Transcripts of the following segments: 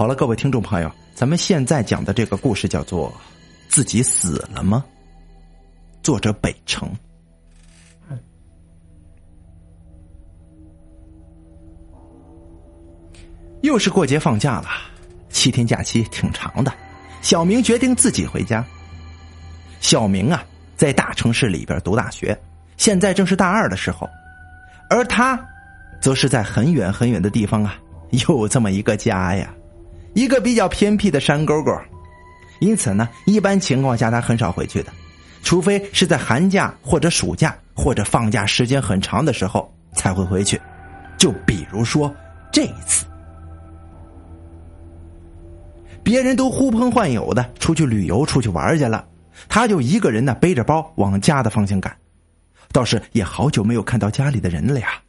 好了，各位听众朋友，咱们现在讲的这个故事叫做《自己死了吗》，作者北城。又是过节放假了，七天假期挺长的。小明决定自己回家。小明啊，在大城市里边读大学，现在正是大二的时候，而他，则是在很远很远的地方啊，有这么一个家呀。一个比较偏僻的山沟沟，因此呢，一般情况下他很少回去的，除非是在寒假或者暑假或者放假时间很长的时候才会回去。就比如说这一次，别人都呼朋唤友的出去旅游、出去玩去了，他就一个人呢背着包往家的方向赶，倒是也好久没有看到家里的人了呀。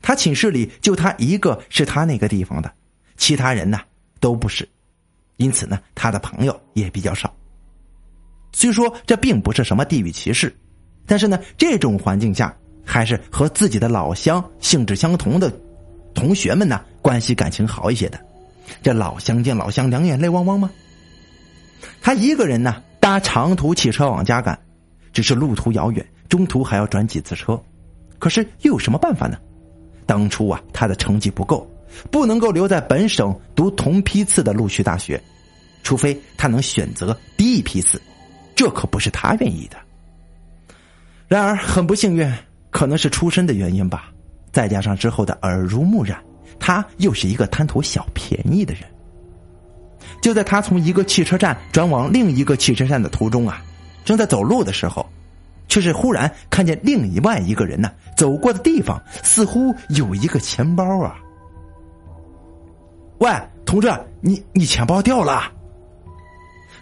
他寝室里就他一个是他那个地方的，其他人呢？都不是，因此呢，他的朋友也比较少。虽说这并不是什么地域歧视，但是呢，这种环境下，还是和自己的老乡性质相同的同学们呢，关系感情好一些的。这老乡见老乡，两眼泪汪汪吗？他一个人呢，搭长途汽车往家赶，只是路途遥远，中途还要转几次车。可是又有什么办法呢？当初啊，他的成绩不够。不能够留在本省读同批次的陆续大学，除非他能选择低一批次，这可不是他愿意的。然而很不幸运，可能是出身的原因吧，再加上之后的耳濡目染，他又是一个贪图小便宜的人。就在他从一个汽车站转往另一个汽车站的途中啊，正在走路的时候，却是忽然看见另外一个人呢走过的地方，似乎有一个钱包啊。喂，同志，你你钱包掉了。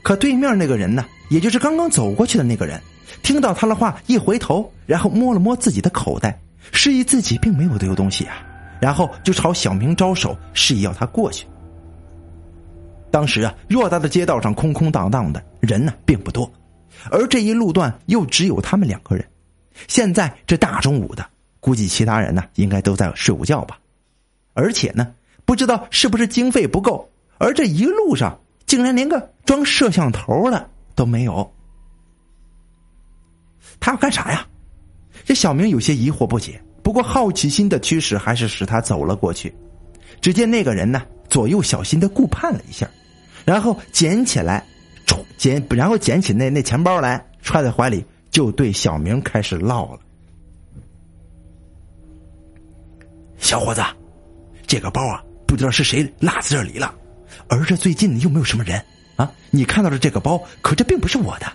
可对面那个人呢，也就是刚刚走过去的那个人，听到他的话，一回头，然后摸了摸自己的口袋，示意自己并没有丢东西啊，然后就朝小明招手，示意要他过去。当时啊，偌大的街道上空空荡荡的，人呢并不多，而这一路段又只有他们两个人。现在这大中午的，估计其他人呢应该都在睡午觉吧，而且呢。不知道是不是经费不够，而这一路上竟然连个装摄像头的都没有。他要干啥呀？这小明有些疑惑不解。不过好奇心的驱使还是使他走了过去。只见那个人呢，左右小心的顾盼了一下，然后捡起来，捡然后捡起那那钱包来，揣在怀里，就对小明开始唠了：“小伙子，这个包啊。”不知道是谁落在这里了，而这最近又没有什么人啊！你看到的这个包，可这并不是我的。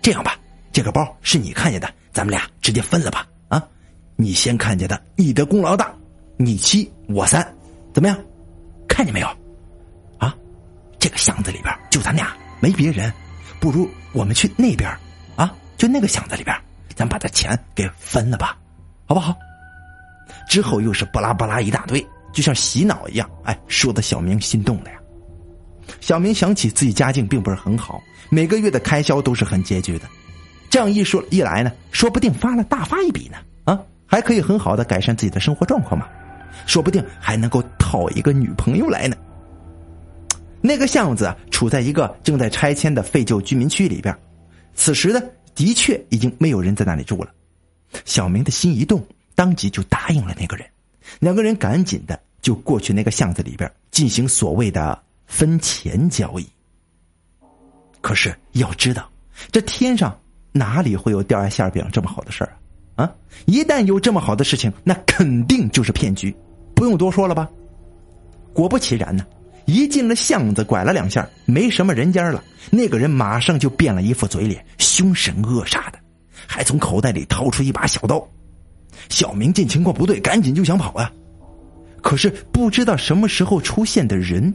这样吧，这个包是你看见的，咱们俩直接分了吧。啊，你先看见的，你的功劳大，你七我三，怎么样？看见没有？啊，这个箱子里边就咱俩，没别人。不如我们去那边啊，就那个箱子里边，咱把这钱给分了吧，好不好？之后又是巴拉巴拉一大堆。就像洗脑一样，哎，说的小明心动了呀。小明想起自己家境并不是很好，每个月的开销都是很拮据的。这样一说一来呢，说不定发了大发一笔呢，啊，还可以很好的改善自己的生活状况嘛。说不定还能够讨一个女朋友来呢。那个巷子处在一个正在拆迁的废旧居民区里边，此时呢，的确已经没有人在那里住了。小明的心一动，当即就答应了那个人。两个人赶紧的。就过去那个巷子里边进行所谓的分钱交易。可是要知道，这天上哪里会有掉下馅饼这么好的事儿啊？啊！一旦有这么好的事情，那肯定就是骗局，不用多说了吧？果不其然呢，一进了巷子，拐了两下，没什么人家了。那个人马上就变了一副嘴脸，凶神恶煞的，还从口袋里掏出一把小刀。小明见情况不对，赶紧就想跑啊。可是不知道什么时候出现的人，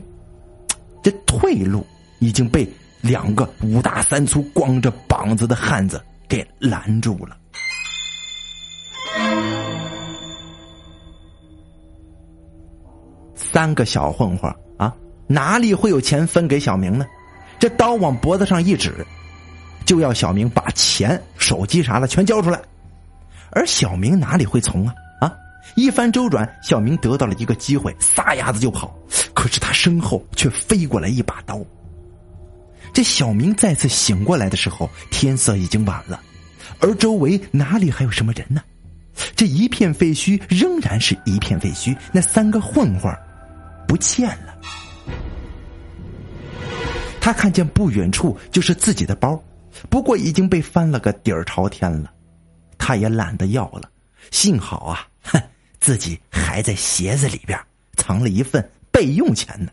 这退路已经被两个五大三粗、光着膀子的汉子给拦住了。三个小混混啊，哪里会有钱分给小明呢？这刀往脖子上一指，就要小明把钱、手机啥的全交出来，而小明哪里会从啊？一番周转，小明得到了一个机会，撒丫子就跑。可是他身后却飞过来一把刀。这小明再次醒过来的时候，天色已经晚了，而周围哪里还有什么人呢？这一片废墟仍然是一片废墟，那三个混混不见了。他看见不远处就是自己的包，不过已经被翻了个底儿朝天了。他也懒得要了，幸好啊，自己还在鞋子里边藏了一份备用钱呢。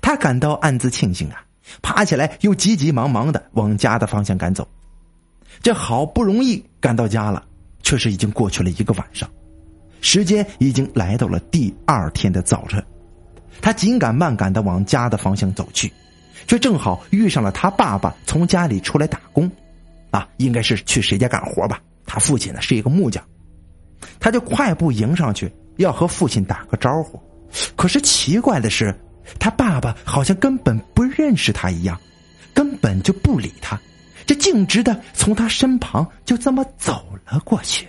他感到暗自庆幸啊，爬起来又急急忙忙的往家的方向赶走。这好不容易赶到家了，却是已经过去了一个晚上，时间已经来到了第二天的早晨。他紧赶慢赶的往家的方向走去。却正好遇上了他爸爸从家里出来打工，啊，应该是去谁家干活吧？他父亲呢是一个木匠，他就快步迎上去要和父亲打个招呼，可是奇怪的是，他爸爸好像根本不认识他一样，根本就不理他，这径直的从他身旁就这么走了过去。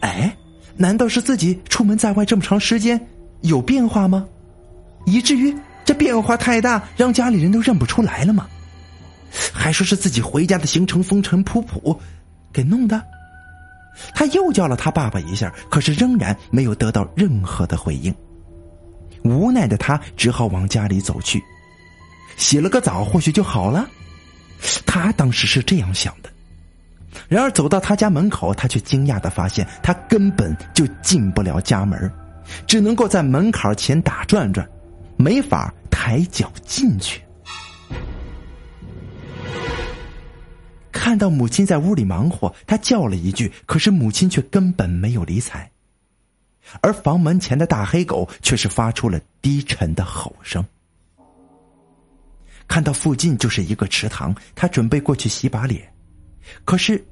哎，难道是自己出门在外这么长时间有变化吗？以至于这变化太大，让家里人都认不出来了吗？还说是自己回家的行程风尘仆仆，给弄的。他又叫了他爸爸一下，可是仍然没有得到任何的回应。无奈的他只好往家里走去，洗了个澡，或许就好了。他当时是这样想的。然而走到他家门口，他却惊讶的发现，他根本就进不了家门，只能够在门槛前打转转。没法抬脚进去。看到母亲在屋里忙活，他叫了一句，可是母亲却根本没有理睬。而房门前的大黑狗却是发出了低沉的吼声。看到附近就是一个池塘，他准备过去洗把脸，可是，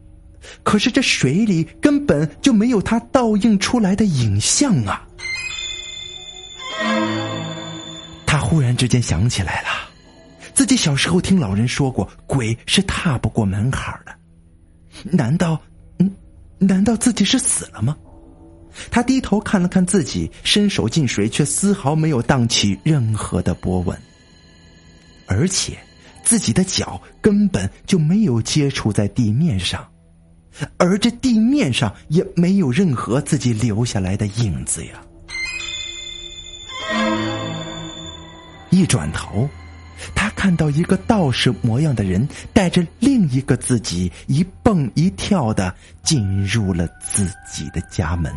可是这水里根本就没有他倒映出来的影像啊！他忽然之间想起来了，自己小时候听老人说过，鬼是踏不过门槛的。难道，嗯，难道自己是死了吗？他低头看了看自己，伸手进水，却丝毫没有荡起任何的波纹。而且，自己的脚根本就没有接触在地面上，而这地面上也没有任何自己留下来的影子呀。一转头，看到一个道士模样的人带着另一个自己一蹦一跳的进入了自己的家门。